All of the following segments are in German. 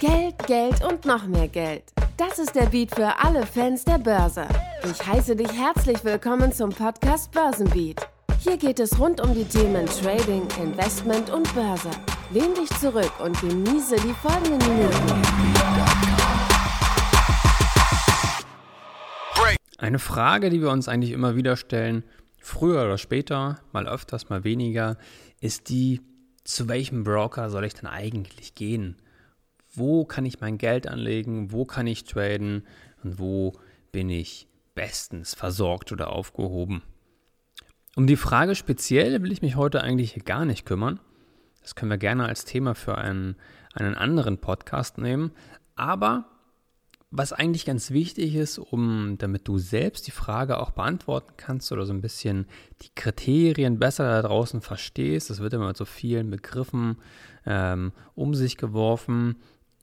Geld, Geld und noch mehr Geld. Das ist der Beat für alle Fans der Börse. Ich heiße dich herzlich willkommen zum Podcast Börsenbeat. Hier geht es rund um die Themen Trading, Investment und Börse. Lehn dich zurück und genieße die folgenden Minuten. Eine Frage, die wir uns eigentlich immer wieder stellen, früher oder später, mal öfters, mal weniger, ist die, zu welchem Broker soll ich denn eigentlich gehen? Wo kann ich mein Geld anlegen? Wo kann ich traden? Und wo bin ich bestens versorgt oder aufgehoben? Um die Frage speziell will ich mich heute eigentlich gar nicht kümmern. Das können wir gerne als Thema für einen, einen anderen Podcast nehmen. Aber was eigentlich ganz wichtig ist, um damit du selbst die Frage auch beantworten kannst oder so ein bisschen die Kriterien besser da draußen verstehst, das wird immer mit so vielen Begriffen ähm, um sich geworfen,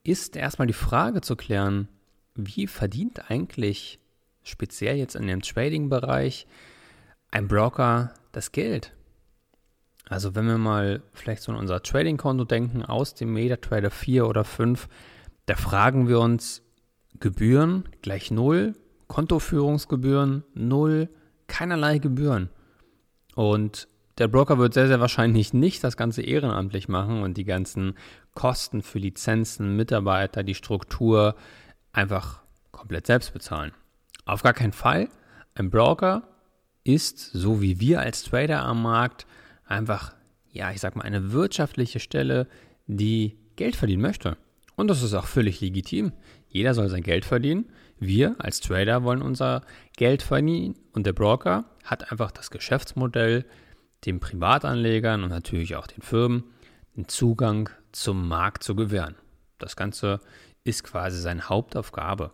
ist erstmal die Frage zu klären, wie verdient eigentlich speziell jetzt in dem Trading-Bereich ein Broker das Geld? Also wenn wir mal vielleicht so an unser Trading-Konto denken aus dem MetaTrader 4 oder 5, da fragen wir uns, Gebühren gleich null, Kontoführungsgebühren null, keinerlei Gebühren. Und der Broker wird sehr, sehr wahrscheinlich nicht das Ganze ehrenamtlich machen und die ganzen Kosten für Lizenzen, Mitarbeiter, die Struktur einfach komplett selbst bezahlen. Auf gar keinen Fall. Ein Broker ist, so wie wir als Trader am Markt, einfach, ja, ich sag mal, eine wirtschaftliche Stelle, die Geld verdienen möchte. Und das ist auch völlig legitim. Jeder soll sein Geld verdienen. Wir als Trader wollen unser Geld verdienen und der Broker hat einfach das Geschäftsmodell, den Privatanlegern und natürlich auch den Firmen den Zugang zum Markt zu gewähren. Das Ganze ist quasi seine Hauptaufgabe.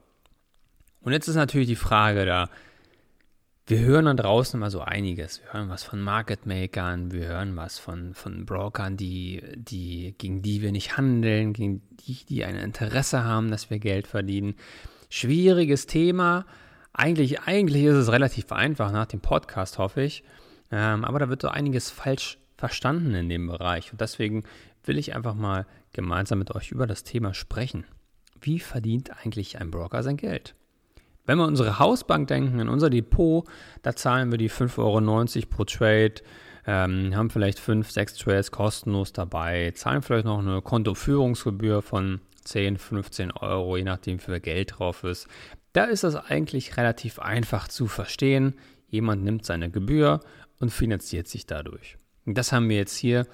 Und jetzt ist natürlich die Frage da, wir hören da draußen immer so einiges. Wir hören was von Market Makern, wir hören was von, von Brokern, die, die, gegen die wir nicht handeln, gegen die, die ein Interesse haben, dass wir Geld verdienen. Schwieriges Thema. Eigentlich, eigentlich ist es relativ einfach nach dem Podcast, hoffe ich. Ähm, aber da wird so einiges falsch verstanden in dem Bereich. Und deswegen will ich einfach mal gemeinsam mit euch über das Thema sprechen. Wie verdient eigentlich ein Broker sein Geld? Wenn wir unsere Hausbank denken, in unser Depot, da zahlen wir die 5,90 Euro pro Trade, ähm, haben vielleicht 5, 6 Trades kostenlos dabei, zahlen vielleicht noch eine Kontoführungsgebühr von 10, 15 Euro, je nachdem, wie viel Geld drauf ist. Da ist das eigentlich relativ einfach zu verstehen. Jemand nimmt seine Gebühr und finanziert sich dadurch. Das haben wir jetzt hier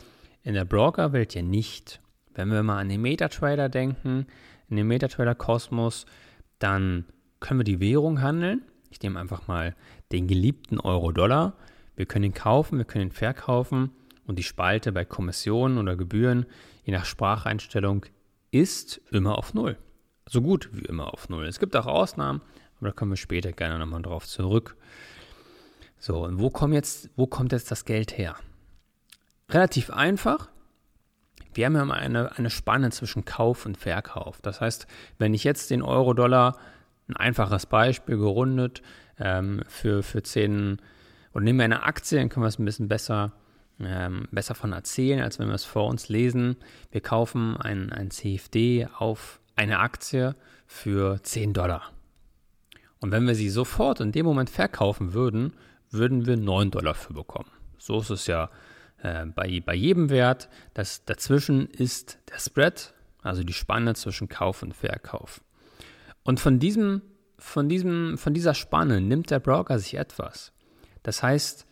in der Broker-Welt ja nicht. Wenn wir mal an den Metatrader denken, in den Metatrader-Kosmos, dann können wir die Währung handeln. Ich nehme einfach mal den geliebten Euro-Dollar. Wir können ihn kaufen, wir können ihn verkaufen und die Spalte bei Kommissionen oder Gebühren, je nach Spracheinstellung, ist immer auf Null. So gut wie immer auf Null. Es gibt auch Ausnahmen, aber da kommen wir später gerne nochmal drauf zurück. So, und wo jetzt, wo kommt jetzt das Geld her? Relativ einfach. Wir haben ja eine, eine Spanne zwischen Kauf und Verkauf. Das heißt, wenn ich jetzt den Euro-Dollar ein einfaches Beispiel gerundet ähm, für, für 10 oder nehmen wir eine Aktie, dann können wir es ein bisschen besser, ähm, besser von erzählen, als wenn wir es vor uns lesen. Wir kaufen ein, ein CFD auf eine Aktie für 10 Dollar. Und wenn wir sie sofort in dem Moment verkaufen würden, würden wir 9 Dollar für bekommen. So ist es ja äh, bei, bei jedem Wert. Das dazwischen ist der Spread, also die Spanne zwischen Kauf und Verkauf. Und von diesem, von diesem, von dieser Spanne nimmt der Broker sich etwas. Das heißt,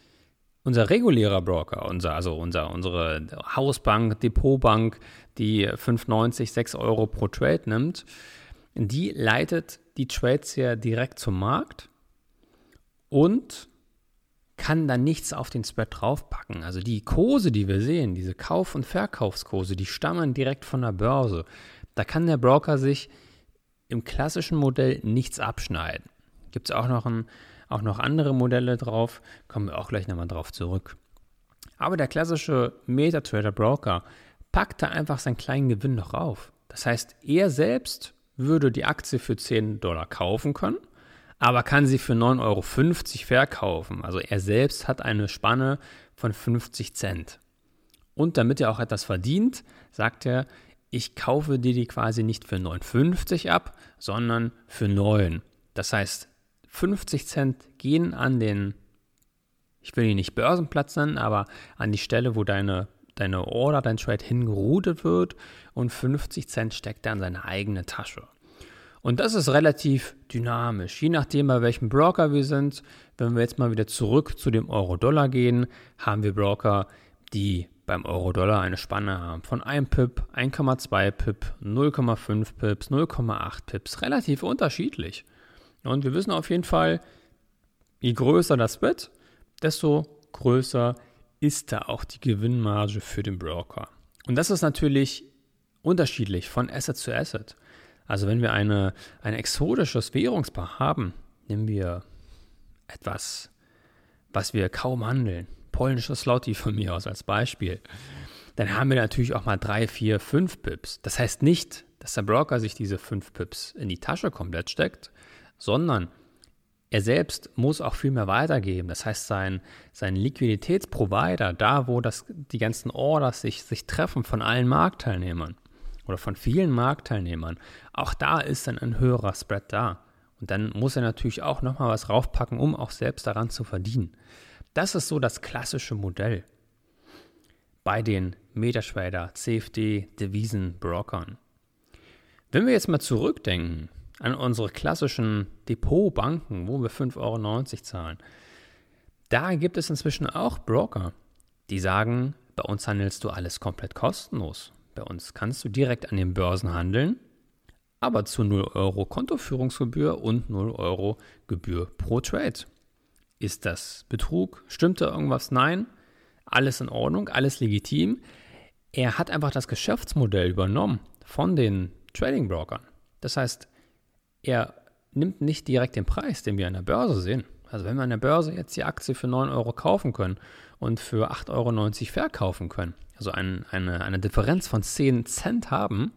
unser regulärer Broker, unser, also unser, unsere Hausbank, Depotbank, die 5,90, 6 Euro pro Trade nimmt, die leitet die Trades ja direkt zum Markt und kann dann nichts auf den Spread draufpacken. Also die Kurse, die wir sehen, diese Kauf- und Verkaufskurse, die stammen direkt von der Börse. Da kann der Broker sich im klassischen Modell nichts abschneiden. Gibt es auch, noch auch noch andere Modelle drauf, kommen wir auch gleich nochmal drauf zurück. Aber der klassische MetaTrader Broker packt da einfach seinen kleinen Gewinn noch rauf. Das heißt, er selbst würde die Aktie für 10 Dollar kaufen können, aber kann sie für 9,50 Euro verkaufen. Also er selbst hat eine Spanne von 50 Cent. Und damit er auch etwas verdient, sagt er, ich kaufe dir die quasi nicht für 9,50 ab, sondern für 9. Das heißt, 50 Cent gehen an den, ich will ihn nicht Börsenplatz nennen, aber an die Stelle, wo deine, deine Order, dein Trade hingeroutet wird und 50 Cent steckt er in seine eigene Tasche. Und das ist relativ dynamisch, je nachdem, bei welchem Broker wir sind. Wenn wir jetzt mal wieder zurück zu dem Euro-Dollar gehen, haben wir Broker, die beim Euro-Dollar eine Spanne haben von 1 Pip, 1,2 Pip, 0,5 Pips, 0,8 Pips, relativ unterschiedlich. Und wir wissen auf jeden Fall, je größer das wird, desto größer ist da auch die Gewinnmarge für den Broker. Und das ist natürlich unterschiedlich von Asset zu Asset. Also wenn wir eine, ein exotisches Währungspaar haben, nehmen wir etwas, was wir kaum handeln, polnisches Slotty von mir aus als Beispiel, dann haben wir natürlich auch mal drei, vier, fünf Pips. Das heißt nicht, dass der Broker sich diese fünf Pips in die Tasche komplett steckt, sondern er selbst muss auch viel mehr weitergeben. Das heißt, sein, sein Liquiditätsprovider, da wo das, die ganzen Orders sich, sich treffen von allen Marktteilnehmern, oder von vielen Marktteilnehmern, auch da ist dann ein höherer Spread da. Und dann muss er natürlich auch nochmal was raufpacken, um auch selbst daran zu verdienen. Das ist so das klassische Modell bei den Metatrader, CFD, Devisen, Brokern. Wenn wir jetzt mal zurückdenken an unsere klassischen Depotbanken, wo wir 5,90 Euro zahlen, da gibt es inzwischen auch Broker, die sagen, bei uns handelst du alles komplett kostenlos. Bei uns kannst du direkt an den Börsen handeln, aber zu 0 Euro Kontoführungsgebühr und 0 Euro Gebühr pro Trade. Ist das Betrug? Stimmt da irgendwas? Nein. Alles in Ordnung, alles legitim. Er hat einfach das Geschäftsmodell übernommen von den Trading Brokern. Das heißt, er nimmt nicht direkt den Preis, den wir an der Börse sehen. Also wenn wir an der Börse jetzt die Aktie für 9 Euro kaufen können und für 8,90 Euro verkaufen können, also ein, eine, eine Differenz von 10 Cent haben,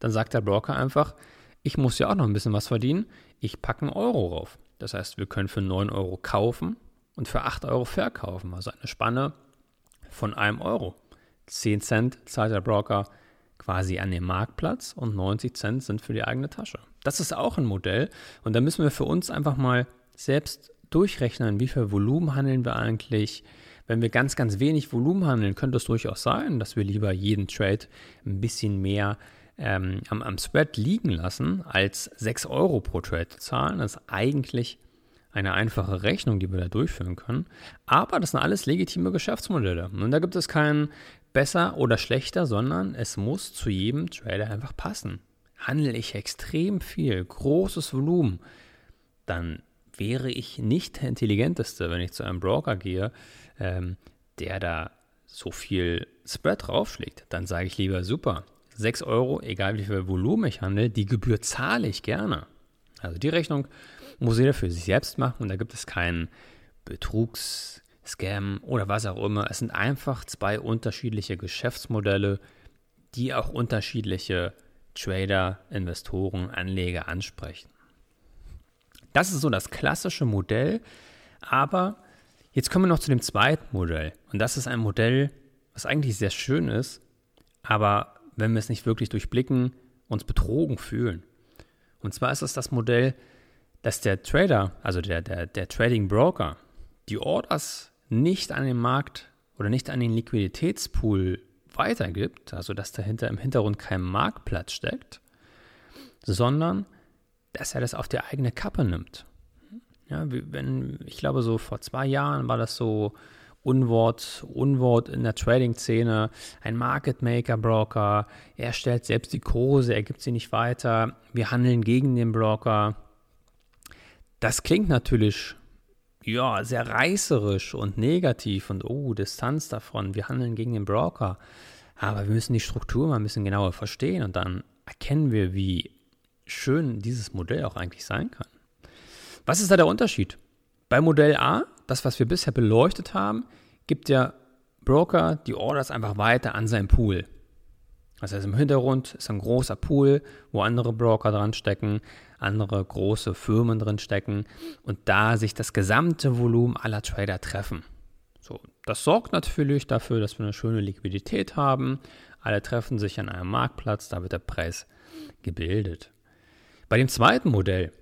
dann sagt der Broker einfach, ich muss ja auch noch ein bisschen was verdienen, ich packe einen Euro rauf. Das heißt, wir können für 9 Euro kaufen und für 8 Euro verkaufen, also eine Spanne von einem Euro. 10 Cent zahlt der Broker quasi an den Marktplatz und 90 Cent sind für die eigene Tasche. Das ist auch ein Modell und da müssen wir für uns einfach mal selbst durchrechnen, wie viel Volumen handeln wir eigentlich, wenn wir ganz, ganz wenig Volumen handeln, könnte es durchaus sein, dass wir lieber jeden Trade ein bisschen mehr ähm, am, am Spread liegen lassen, als 6 Euro pro Trade zu zahlen. Das ist eigentlich eine einfache Rechnung, die wir da durchführen können. Aber das sind alles legitime Geschäftsmodelle. Und da gibt es keinen besser oder schlechter, sondern es muss zu jedem Trader einfach passen. Handle ich extrem viel, großes Volumen, dann wäre ich nicht der Intelligenteste, wenn ich zu einem Broker gehe, ähm, der da so viel Spread draufschlägt. Dann sage ich lieber, super, 6 Euro, egal wie viel Volumen ich handle, die Gebühr zahle ich gerne. Also die Rechnung muss jeder für sich selbst machen und da gibt es keinen Betrugs-Scam oder was auch immer. Es sind einfach zwei unterschiedliche Geschäftsmodelle, die auch unterschiedliche Trader, Investoren, Anleger ansprechen. Das ist so das klassische Modell, aber jetzt kommen wir noch zu dem zweiten Modell. Und das ist ein Modell, was eigentlich sehr schön ist, aber wenn wir es nicht wirklich durchblicken, uns betrogen fühlen. Und zwar ist es das Modell, dass der Trader, also der, der, der Trading Broker, die Orders nicht an den Markt oder nicht an den Liquiditätspool weitergibt, also dass dahinter im Hintergrund kein Marktplatz steckt, sondern dass er das auf die eigene Kappe nimmt. Ja, wenn, ich glaube, so vor zwei Jahren war das so Unwort, Unwort in der Trading-Szene, ein Market Maker Broker, er stellt selbst die Kurse, er gibt sie nicht weiter, wir handeln gegen den Broker. Das klingt natürlich ja, sehr reißerisch und negativ und oh, Distanz davon, wir handeln gegen den Broker. Aber wir müssen die Struktur mal ein bisschen genauer verstehen und dann erkennen wir, wie schön dieses Modell auch eigentlich sein kann. Was ist da der Unterschied? Bei Modell A, das, was wir bisher beleuchtet haben, gibt der Broker die Orders einfach weiter an seinen Pool. Das heißt, im Hintergrund ist ein großer Pool, wo andere Broker dran stecken, andere große Firmen drin stecken und da sich das gesamte Volumen aller Trader treffen. So, das sorgt natürlich dafür, dass wir eine schöne Liquidität haben, alle treffen sich an einem Marktplatz, da wird der Preis gebildet. Bei dem zweiten Modell,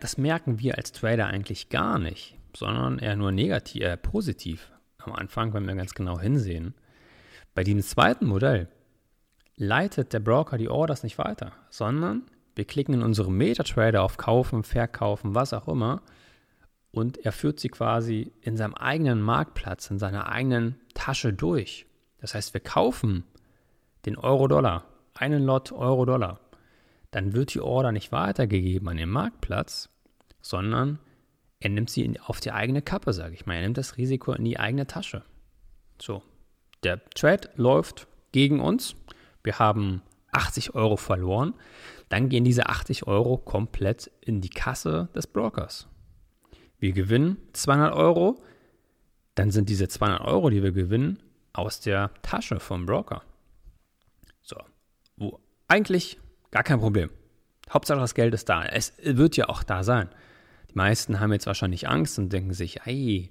das merken wir als Trader eigentlich gar nicht, sondern eher nur negativ, äh, positiv am Anfang, wenn wir ganz genau hinsehen. Bei diesem zweiten Modell leitet der Broker die Orders nicht weiter, sondern wir klicken in unserem MetaTrader auf Kaufen, Verkaufen, was auch immer und er führt sie quasi in seinem eigenen Marktplatz, in seiner eigenen Tasche durch. Das heißt, wir kaufen den Euro-Dollar, einen Lot Euro-Dollar. Dann wird die Order nicht weitergegeben an den Marktplatz, sondern er nimmt sie auf die eigene Kappe, sage ich mal. Er nimmt das Risiko in die eigene Tasche. So, der Trade läuft gegen uns. Wir haben 80 Euro verloren. Dann gehen diese 80 Euro komplett in die Kasse des Brokers. Wir gewinnen 200 Euro. Dann sind diese 200 Euro, die wir gewinnen, aus der Tasche vom Broker. So, wo eigentlich gar kein Problem. Hauptsache das Geld ist da. Es wird ja auch da sein. Die meisten haben jetzt wahrscheinlich Angst und denken sich, ey,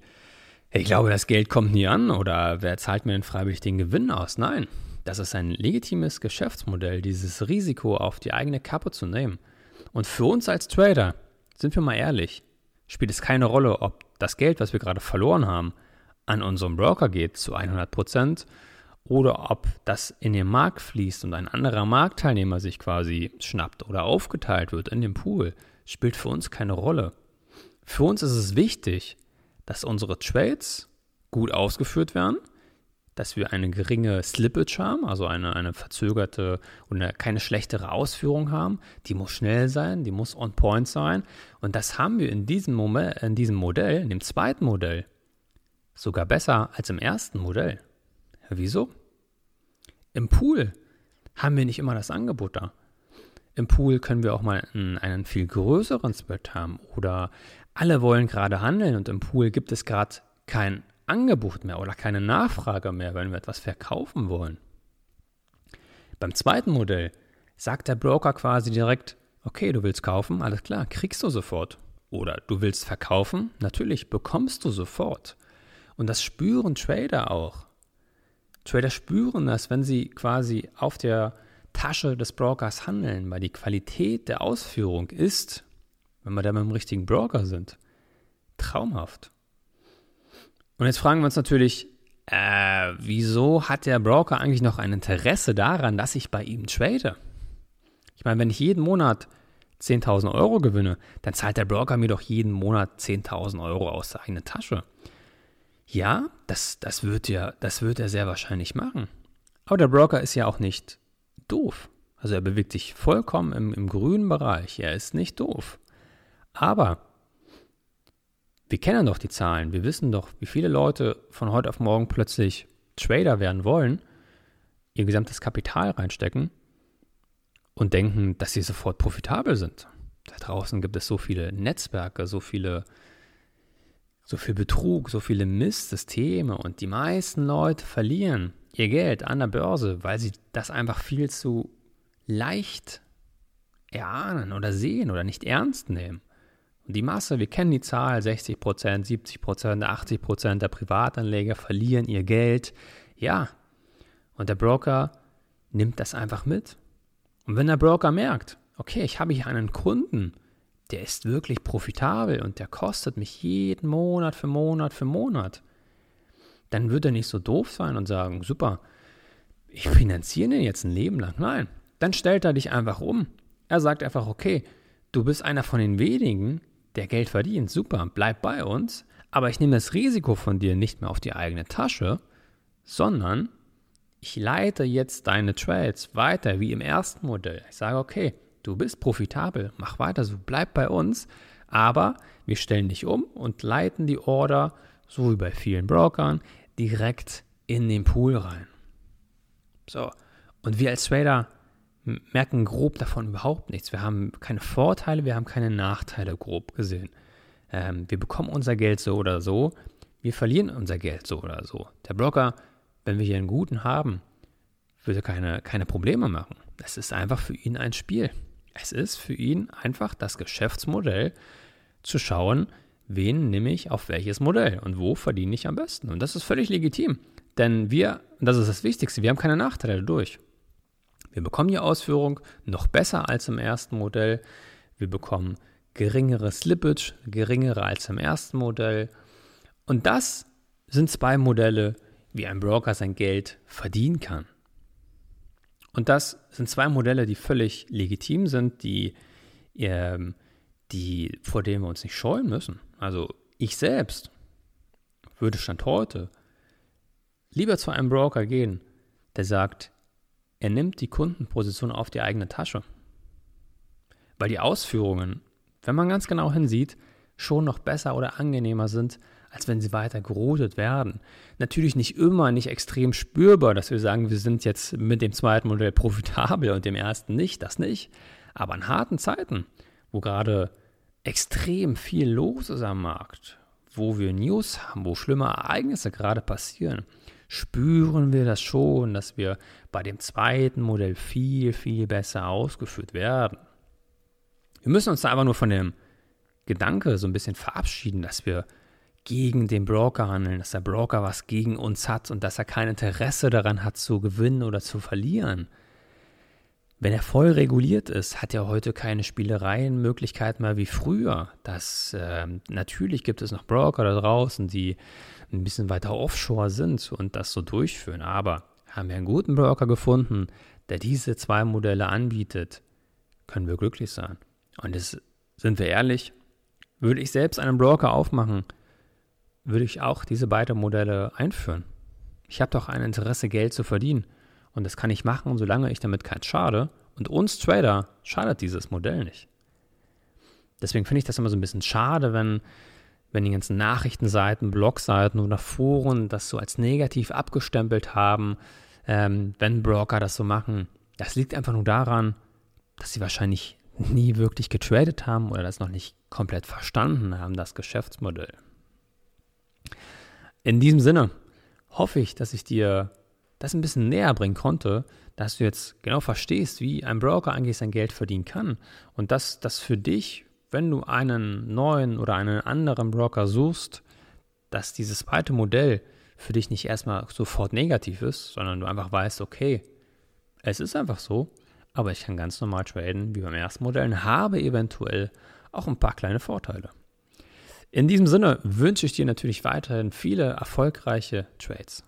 ich glaube, das Geld kommt nie an oder wer zahlt mir denn freiwillig den Gewinn aus? Nein, das ist ein legitimes Geschäftsmodell, dieses Risiko auf die eigene Kappe zu nehmen. Und für uns als Trader, sind wir mal ehrlich, spielt es keine Rolle, ob das Geld, was wir gerade verloren haben, an unseren Broker geht zu 100 Prozent oder ob das in den Markt fließt und ein anderer Marktteilnehmer sich quasi schnappt oder aufgeteilt wird in dem Pool, spielt für uns keine Rolle. Für uns ist es wichtig, dass unsere Trades gut ausgeführt werden, dass wir eine geringe Slippage haben, also eine, eine verzögerte und keine schlechtere Ausführung haben. Die muss schnell sein, die muss on point sein. Und das haben wir in diesem, Moment, in diesem Modell, in dem zweiten Modell, sogar besser als im ersten Modell. Wieso? Im Pool haben wir nicht immer das Angebot da. Im Pool können wir auch mal einen, viel größeren Spread haben oder alle wollen gerade handeln und im Pool gibt es gerade kein Angebot mehr oder keine Nachfrage mehr, wenn wir etwas verkaufen wollen. Beim zweiten Modell sagt der Broker quasi direkt, okay, du willst kaufen, alles klar, kriegst du sofort. Oder du willst verkaufen, natürlich bekommst du sofort. Und das spüren Trader auch. Trader spüren das, wenn sie quasi auf der Tasche des Brokers handeln, weil die Qualität der Ausführung ist, wenn wir da mit dem richtigen Broker sind, traumhaft. Und jetzt fragen wir uns natürlich, äh, wieso hat der Broker eigentlich noch ein Interesse daran, dass ich bei ihm trade? Ich meine, wenn ich jeden Monat 10.000 Euro gewinne, dann zahlt der Broker mir doch jeden Monat 10.000 Euro aus der eigenen Tasche. Ja, das, das, wird ja, das wird er sehr wahrscheinlich machen. Aber der Broker ist ja auch nicht doof. Also er bewegt sich vollkommen im, im grünen Bereich. Er ist nicht doof. Aber wir kennen doch die Zahlen. Wir wissen doch, wie viele Leute von heute auf morgen plötzlich Trader werden wollen, ihr gesamtes Kapital reinstecken und denken, dass sie sofort profitabel sind. Da draußen gibt es so viele Netzwerke, so viele so viel Betrug, so viele Mistsysteme und die meisten Leute verlieren ihr Geld an der Börse, weil sie das einfach viel zu leicht erahnen oder sehen oder nicht ernst nehmen. Und die Masse, wir kennen die Zahl, 60 Prozent, 70 Prozent, 80 Prozent der Privatanleger verlieren ihr Geld. Ja, und der Broker nimmt das einfach mit. Und wenn der Broker merkt, okay, ich habe hier einen Kunden, der ist wirklich profitabel und der kostet mich jeden Monat für Monat für Monat, dann wird er nicht so doof sein und sagen, super, ich finanziere den jetzt ein Leben lang. Nein, dann stellt er dich einfach um. Er sagt einfach, okay, du bist einer von den wenigen, der Geld verdient, super, bleib bei uns, aber ich nehme das Risiko von dir nicht mehr auf die eigene Tasche, sondern ich leite jetzt deine Trades weiter wie im ersten Modell. Ich sage, okay, du bist profitabel, mach weiter so, bleib bei uns, aber wir stellen dich um und leiten die Order, so wie bei vielen Brokern, direkt in den Pool rein. So, und wir als Trader merken grob davon überhaupt nichts. Wir haben keine Vorteile, wir haben keine Nachteile, grob gesehen. Ähm, wir bekommen unser Geld so oder so, wir verlieren unser Geld so oder so. Der Broker, wenn wir hier einen guten haben, würde keine, keine Probleme machen. Es ist einfach für ihn ein Spiel. Es ist für ihn einfach das Geschäftsmodell zu schauen, wen nehme ich auf welches Modell und wo verdiene ich am besten. Und das ist völlig legitim. Denn wir, das ist das Wichtigste, wir haben keine Nachteile dadurch. Wir bekommen die Ausführung noch besser als im ersten Modell. Wir bekommen geringere Slippage, geringere als im ersten Modell. Und das sind zwei Modelle, wie ein Broker sein Geld verdienen kann. Und das sind zwei Modelle, die völlig legitim sind, die, ähm, die, vor denen wir uns nicht scheuen müssen. Also ich selbst würde Stand heute lieber zu einem Broker gehen, der sagt, er nimmt die Kundenposition auf die eigene Tasche. Weil die Ausführungen, wenn man ganz genau hinsieht, schon noch besser oder angenehmer sind, als wenn sie weiter geroutet werden. Natürlich nicht immer, nicht extrem spürbar, dass wir sagen, wir sind jetzt mit dem zweiten Modell profitabel und dem ersten nicht, das nicht. Aber in harten Zeiten, wo gerade extrem viel los ist am Markt, wo wir News haben, wo schlimme Ereignisse gerade passieren, spüren wir das schon, dass wir bei dem zweiten Modell viel, viel besser ausgeführt werden. Wir müssen uns da einfach nur von dem Gedanke so ein bisschen verabschieden, dass wir gegen den Broker handeln, dass der Broker was gegen uns hat und dass er kein Interesse daran hat zu gewinnen oder zu verlieren. Wenn er voll reguliert ist, hat er heute keine Spielereienmöglichkeit mehr wie früher. Das äh, natürlich gibt es noch Broker da draußen, die ein bisschen weiter offshore sind und das so durchführen. Aber haben wir einen guten Broker gefunden, der diese zwei Modelle anbietet, können wir glücklich sein. Und es, sind wir ehrlich, würde ich selbst einen Broker aufmachen, würde ich auch diese beiden Modelle einführen. Ich habe doch ein Interesse, Geld zu verdienen. Und das kann ich machen, solange ich damit keins schade. Und uns Trader schadet dieses Modell nicht. Deswegen finde ich das immer so ein bisschen schade, wenn, wenn die ganzen Nachrichtenseiten, Blogseiten oder Foren das so als negativ abgestempelt haben, ähm, wenn Broker das so machen. Das liegt einfach nur daran, dass sie wahrscheinlich nie wirklich getradet haben oder das noch nicht komplett verstanden haben, das Geschäftsmodell. In diesem Sinne hoffe ich, dass ich dir das ein bisschen näher bringen konnte, dass du jetzt genau verstehst, wie ein Broker eigentlich sein Geld verdienen kann und dass das für dich, wenn du einen neuen oder einen anderen Broker suchst, dass dieses zweite Modell für dich nicht erstmal sofort negativ ist, sondern du einfach weißt, okay, es ist einfach so, aber ich kann ganz normal traden wie beim ersten Modell und habe eventuell auch ein paar kleine Vorteile. In diesem Sinne wünsche ich dir natürlich weiterhin viele erfolgreiche Trades.